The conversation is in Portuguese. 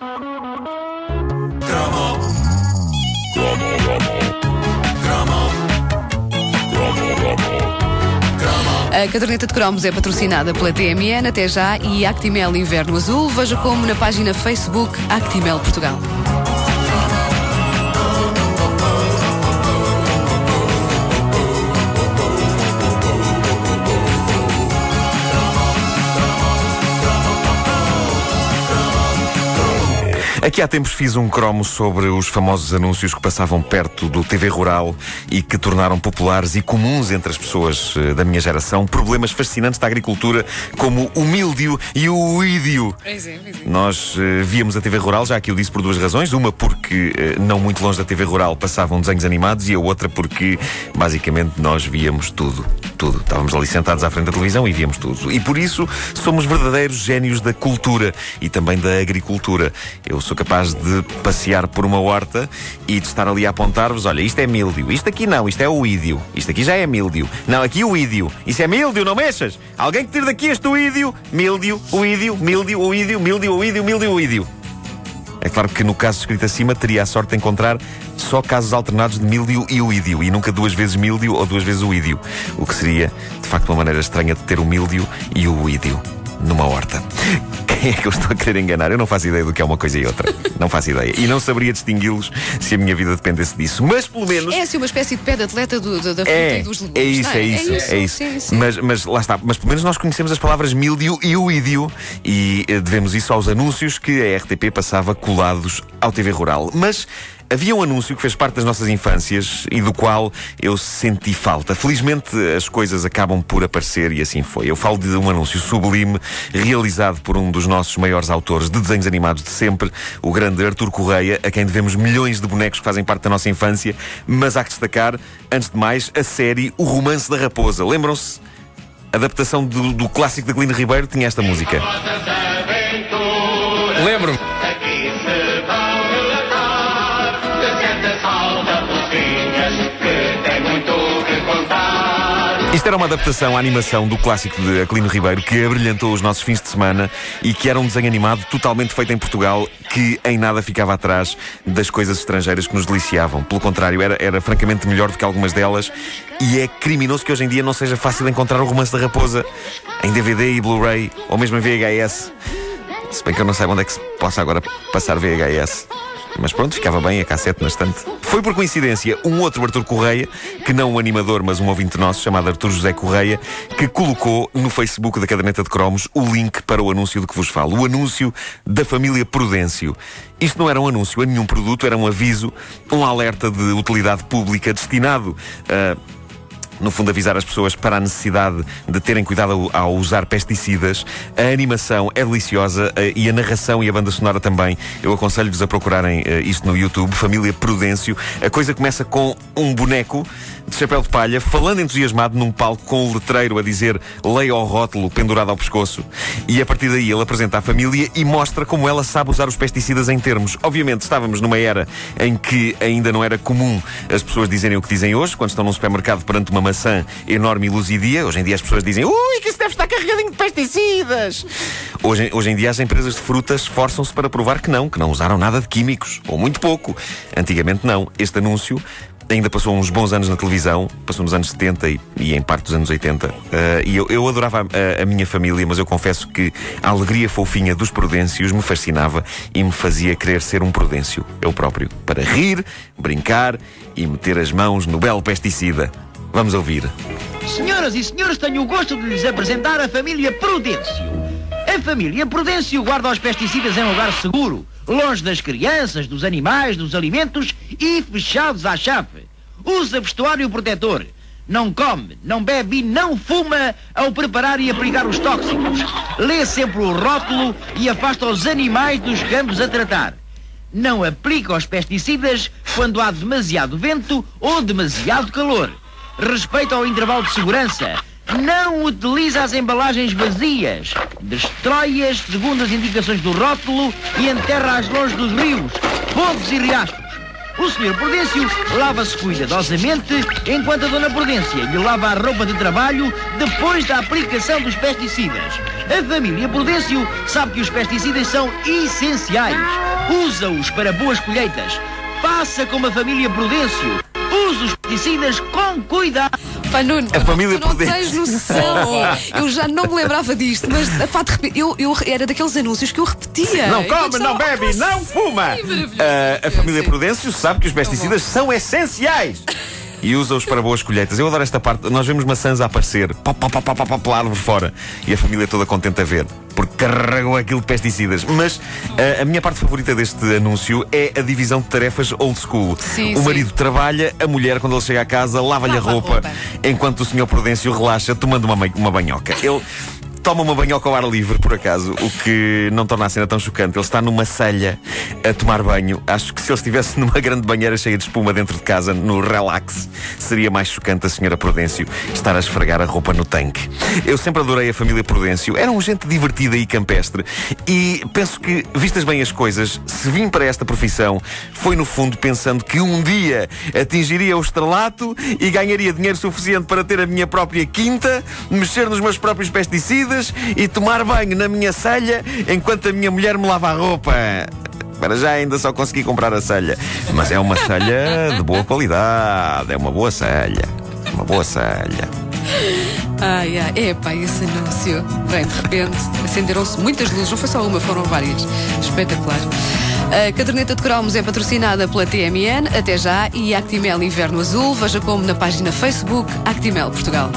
A caderneta de cromos é patrocinada pela TMN até já e Actimel Inverno Azul. Veja como na página Facebook Actimel Portugal. Aqui há tempos fiz um cromo sobre os famosos anúncios que passavam perto do TV Rural e que tornaram populares e comuns entre as pessoas eh, da minha geração problemas fascinantes da agricultura como o míldio e o ídio. Nós uh, víamos a TV Rural, já aqui eu disse por duas razões. Uma porque uh, não muito longe da TV Rural passavam desenhos animados e a outra porque basicamente nós víamos tudo. Tudo. Estávamos ali sentados à frente da televisão e víamos tudo. E por isso somos verdadeiros génios da cultura e também da agricultura. Eu sou capaz de passear por uma horta e de estar ali a apontar-vos: olha, isto é míldio, isto aqui não, isto é o ídio, isto aqui já é míldio. Não, aqui o ídio, isso é míldio, não mexas. Alguém que tire daqui este ídio, míldio, o ídio, míldio, o ídio, míldio, o ídio, míldio, o ídio. É claro que no caso escrito acima teria a sorte de encontrar só casos alternados de míldio e oídio e nunca duas vezes míldio ou duas vezes oídio, o que seria de facto uma maneira estranha de ter o míldio e o oídio numa horta. Quem é que eu estou a querer enganar? Eu não faço ideia do que é uma coisa e outra. Não faço ideia. E não saberia distingui-los se a minha vida dependesse disso. Mas pelo menos. É assim uma espécie de pé de atleta do, do, da fruta É, e dos legumes. é isso, não é isso, é isso. Sim, sim. Mas, mas lá está. Mas pelo menos nós conhecemos as palavras míldio e oídio e eh, devemos isso aos anúncios que a RTP passava colados ao TV Rural. Mas Havia um anúncio que fez parte das nossas infâncias e do qual eu senti falta. Felizmente as coisas acabam por aparecer e assim foi. Eu falo de um anúncio sublime realizado por um dos nossos maiores autores de desenhos animados de sempre, o grande Artur Correia, a quem devemos milhões de bonecos que fazem parte da nossa infância. Mas há que destacar, antes de mais, a série O Romance da Raposa. Lembram-se? A adaptação do, do clássico de Glino Ribeiro tinha esta música. Lembro-me. Era uma adaptação à animação do clássico de Aquilino Ribeiro que abrilhantou os nossos fins de semana e que era um desenho animado totalmente feito em Portugal que em nada ficava atrás das coisas estrangeiras que nos deliciavam. Pelo contrário, era, era francamente melhor do que algumas delas e é criminoso que hoje em dia não seja fácil encontrar o romance da raposa em DVD e Blu-ray ou mesmo em VHS. Se bem que eu não sei onde é que se possa agora passar VHS. Mas pronto, ficava bem a cassete na estante. Foi por coincidência um outro Arthur Correia, que não um animador, mas um ouvinte nosso, chamado Arthur José Correia, que colocou no Facebook da Caderneta de Cromos o link para o anúncio de que vos falo. O anúncio da família Prudêncio. Isto não era um anúncio a nenhum produto, era um aviso, um alerta de utilidade pública destinado a no fundo, avisar as pessoas para a necessidade de terem cuidado ao, usar pesticidas. A animação é deliciosa eh, e a narração e a banda sonora também. Eu aconselho-vos a procurarem eh, isto no YouTube, Família Prudêncio. A coisa começa com um boneco chapéu de palha, falando entusiasmado num palco com o letreiro a dizer leia ao rótulo pendurado ao pescoço. E a partir daí ele apresenta a família e mostra como ela sabe usar os pesticidas em termos. Obviamente, estávamos numa era em que ainda não era comum as pessoas dizerem o que dizem hoje, quando estão num supermercado perante uma maçã enorme e luzidia. Hoje em dia as pessoas dizem ui, que isso deve estar carregadinho de pesticidas. Hoje, hoje em dia as empresas de frutas esforçam-se para provar que não, que não usaram nada de químicos, ou muito pouco. Antigamente não. Este anúncio ainda passou uns bons anos na televisão, passou nos anos 70 e, e em parte dos anos 80. Eh, e eu, eu adorava a, a minha família, mas eu confesso que a alegria fofinha dos Prudêncios me fascinava e me fazia querer ser um Prudêncio, eu próprio, para rir, brincar e meter as mãos no belo pesticida. Vamos ouvir. Senhoras e senhores, tenho o gosto de lhes apresentar a família Prudêncio. A família Prudêncio guarda os pesticidas em lugar seguro, longe das crianças, dos animais, dos alimentos e fechados à chave. Usa vestuário protetor. Não come, não bebe e não fuma ao preparar e aplicar os tóxicos. Lê sempre o rótulo e afasta os animais dos campos a tratar. Não aplica os pesticidas quando há demasiado vento ou demasiado calor. Respeita o intervalo de segurança. Não utiliza as embalagens vazias. Destrói-as segundo as indicações do rótulo e enterra-as longe dos rios, fogos e riachos. O Sr. Prudêncio lava-se cuidadosamente enquanto a Dona Prudência lhe lava a roupa de trabalho depois da aplicação dos pesticidas. A família Prudêncio sabe que os pesticidas são essenciais. Usa-os para boas colheitas. Faça como a família Prudêncio. Use os pesticidas com cuidado. Pá, Nuno, A família tu não Prudente. tens noção. Eu já não me lembrava disto, mas pá, de repente, eu, eu era daqueles anúncios que eu repetia. Não come, não estava- bebe, não fuma! Sim, maravilhoso. Ah, a família. Prudêncio sabe que os pesticidas são essenciais! E usa-os para boas colheitas. Eu adoro esta parte. Nós vemos maçãs a aparecer, pá, pá, pá, pá, pá, pá, pela árvore fora. E a família toda contente a ver, porque carregou aquilo de pesticidas. Mas ah, a minha parte favorita deste anúncio é a divisão de tarefas old school. Sim, o sim. marido trabalha, a mulher, quando ele chega a casa, lava-lhe a Lava a roupa, roupa. enquanto o senhor Prudêncio relaxa tomando uma, ma- uma banhoca. Ele. Toma uma banhoca ao ar livre, por acaso, o que não torna a cena tão chocante. Ele está numa selha a tomar banho. Acho que se ele estivesse numa grande banheira cheia de espuma dentro de casa, no relax, seria mais chocante a senhora Prudêncio estar a esfregar a roupa no tanque. Eu sempre adorei a família Prudêncio. Eram gente divertida e campestre. E penso que, vistas bem as coisas, se vim para esta profissão, foi no fundo pensando que um dia atingiria o estrelato e ganharia dinheiro suficiente para ter a minha própria quinta, mexer nos meus próprios pesticidas e tomar banho na minha selha enquanto a minha mulher me lava a roupa. Para já ainda só consegui comprar a selha. Mas é uma selha de boa qualidade. É uma boa selha. Uma boa selha. Ai, ai, epá, esse anúncio. Bem, de repente acenderam-se muitas luzes, não foi só uma, foram várias. Espetacular. A caderneta de cromos é patrocinada pela TMN, até já, e Actimel Inverno Azul. Veja como na página Facebook Actimel Portugal.